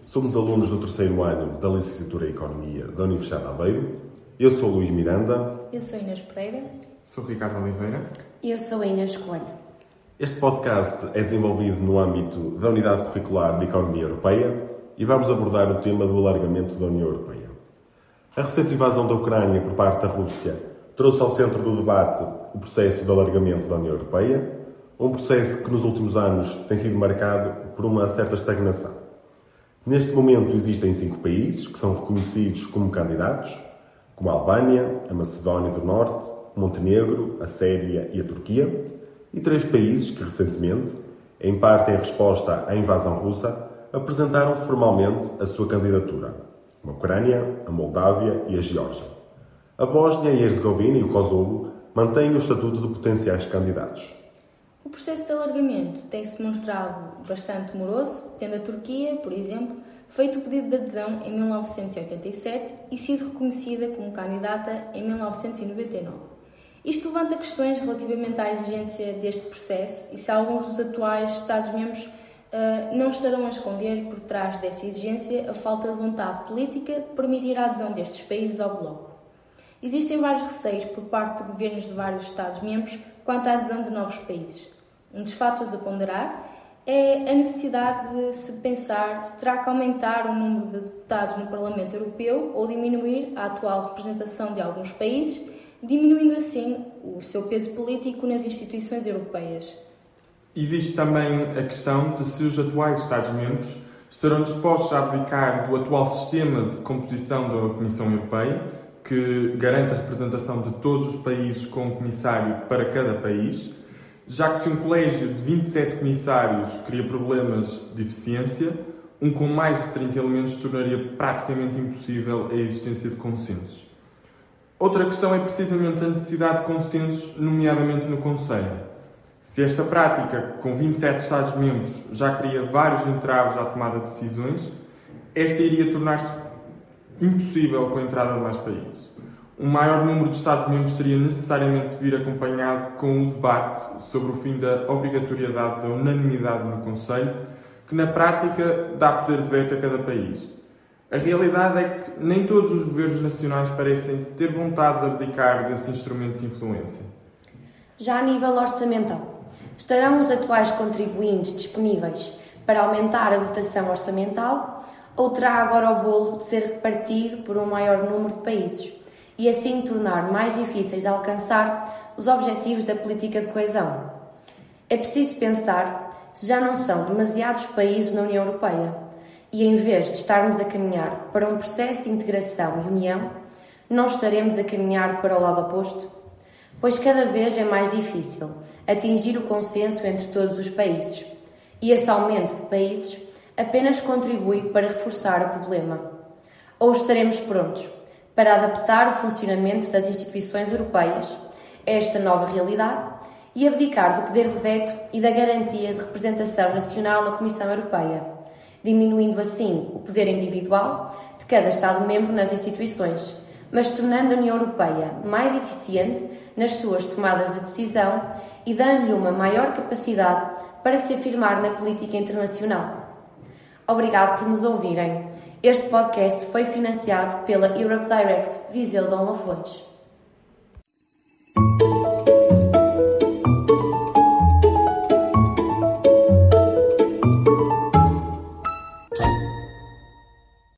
Somos alunos do terceiro ano da Licenciatura em Economia da Universidade de Aveiro. Eu sou Luís Miranda. Eu sou Inês Pereira. Sou Ricardo Oliveira. E eu sou Inês Coelho. Este podcast é desenvolvido no âmbito da Unidade Curricular de Economia Europeia e vamos abordar o tema do alargamento da União Europeia. A recente invasão da Ucrânia por parte da Rússia trouxe ao centro do debate o processo de alargamento da União Europeia, um processo que nos últimos anos tem sido marcado por uma certa estagnação. Neste momento existem cinco países que são reconhecidos como candidatos, como a Albânia, a Macedónia do Norte, Montenegro, a Sérvia e a Turquia, e três países que recentemente, em parte em resposta à invasão russa, apresentaram formalmente a sua candidatura: a Ucrânia, a Moldávia e a Geórgia. A Bósnia e Herzegovina e o Kosovo mantêm o estatuto de potenciais candidatos. O processo de alargamento tem-se mostrado bastante moroso, tendo a Turquia, por exemplo, feito o pedido de adesão em 1987 e sido reconhecida como candidata em 1999. Isto levanta questões relativamente à exigência deste processo e se alguns dos atuais Estados-membros uh, não estarão a esconder por trás dessa exigência a falta de vontade política de permitir a adesão destes países ao Bloco. Existem vários receios por parte de governos de vários Estados-membros quanto à adesão de novos países. Um dos fatores a ponderar é a necessidade de se pensar se terá que aumentar o número de deputados no Parlamento Europeu ou diminuir a atual representação de alguns países, diminuindo assim o seu peso político nas instituições europeias. Existe também a questão de se os atuais Estados-membros estarão dispostos a abdicar do atual sistema de composição da Comissão Europeia, que garante a representação de todos os países com um comissário para cada país, já que se um colégio de 27 comissários cria problemas de eficiência, um com mais de 30 elementos tornaria praticamente impossível a existência de consensos. Outra questão é precisamente a necessidade de consensos, nomeadamente no Conselho. Se esta prática, com 27 Estados-membros, já cria vários entraves à tomada de decisões, esta iria tornar-se impossível com a entrada de mais países um maior número de Estados-membros teria necessariamente de vir acompanhado com o debate sobre o fim da obrigatoriedade da unanimidade no Conselho, que na prática dá poder de veto a cada país. A realidade é que nem todos os governos nacionais parecem ter vontade de abdicar desse instrumento de influência. Já a nível orçamental, estarão os atuais contribuintes disponíveis para aumentar a dotação orçamental ou terá agora o bolo de ser repartido por um maior número de países? e assim tornar mais difíceis de alcançar os objetivos da política de coesão. É preciso pensar se já não são demasiados países na União Europeia e, em vez de estarmos a caminhar para um processo de integração e união, não estaremos a caminhar para o lado oposto? Pois cada vez é mais difícil atingir o consenso entre todos os países e esse aumento de países apenas contribui para reforçar o problema. Ou estaremos prontos para adaptar o funcionamento das instituições europeias a esta nova realidade e abdicar do poder de veto e da garantia de representação nacional na Comissão Europeia, diminuindo assim o poder individual de cada Estado-membro nas instituições, mas tornando a União Europeia mais eficiente nas suas tomadas de decisão e dando-lhe uma maior capacidade para se afirmar na política internacional. Obrigado por nos ouvirem. Este podcast foi financiado pela Europe Direct Viseu Dom Lafões.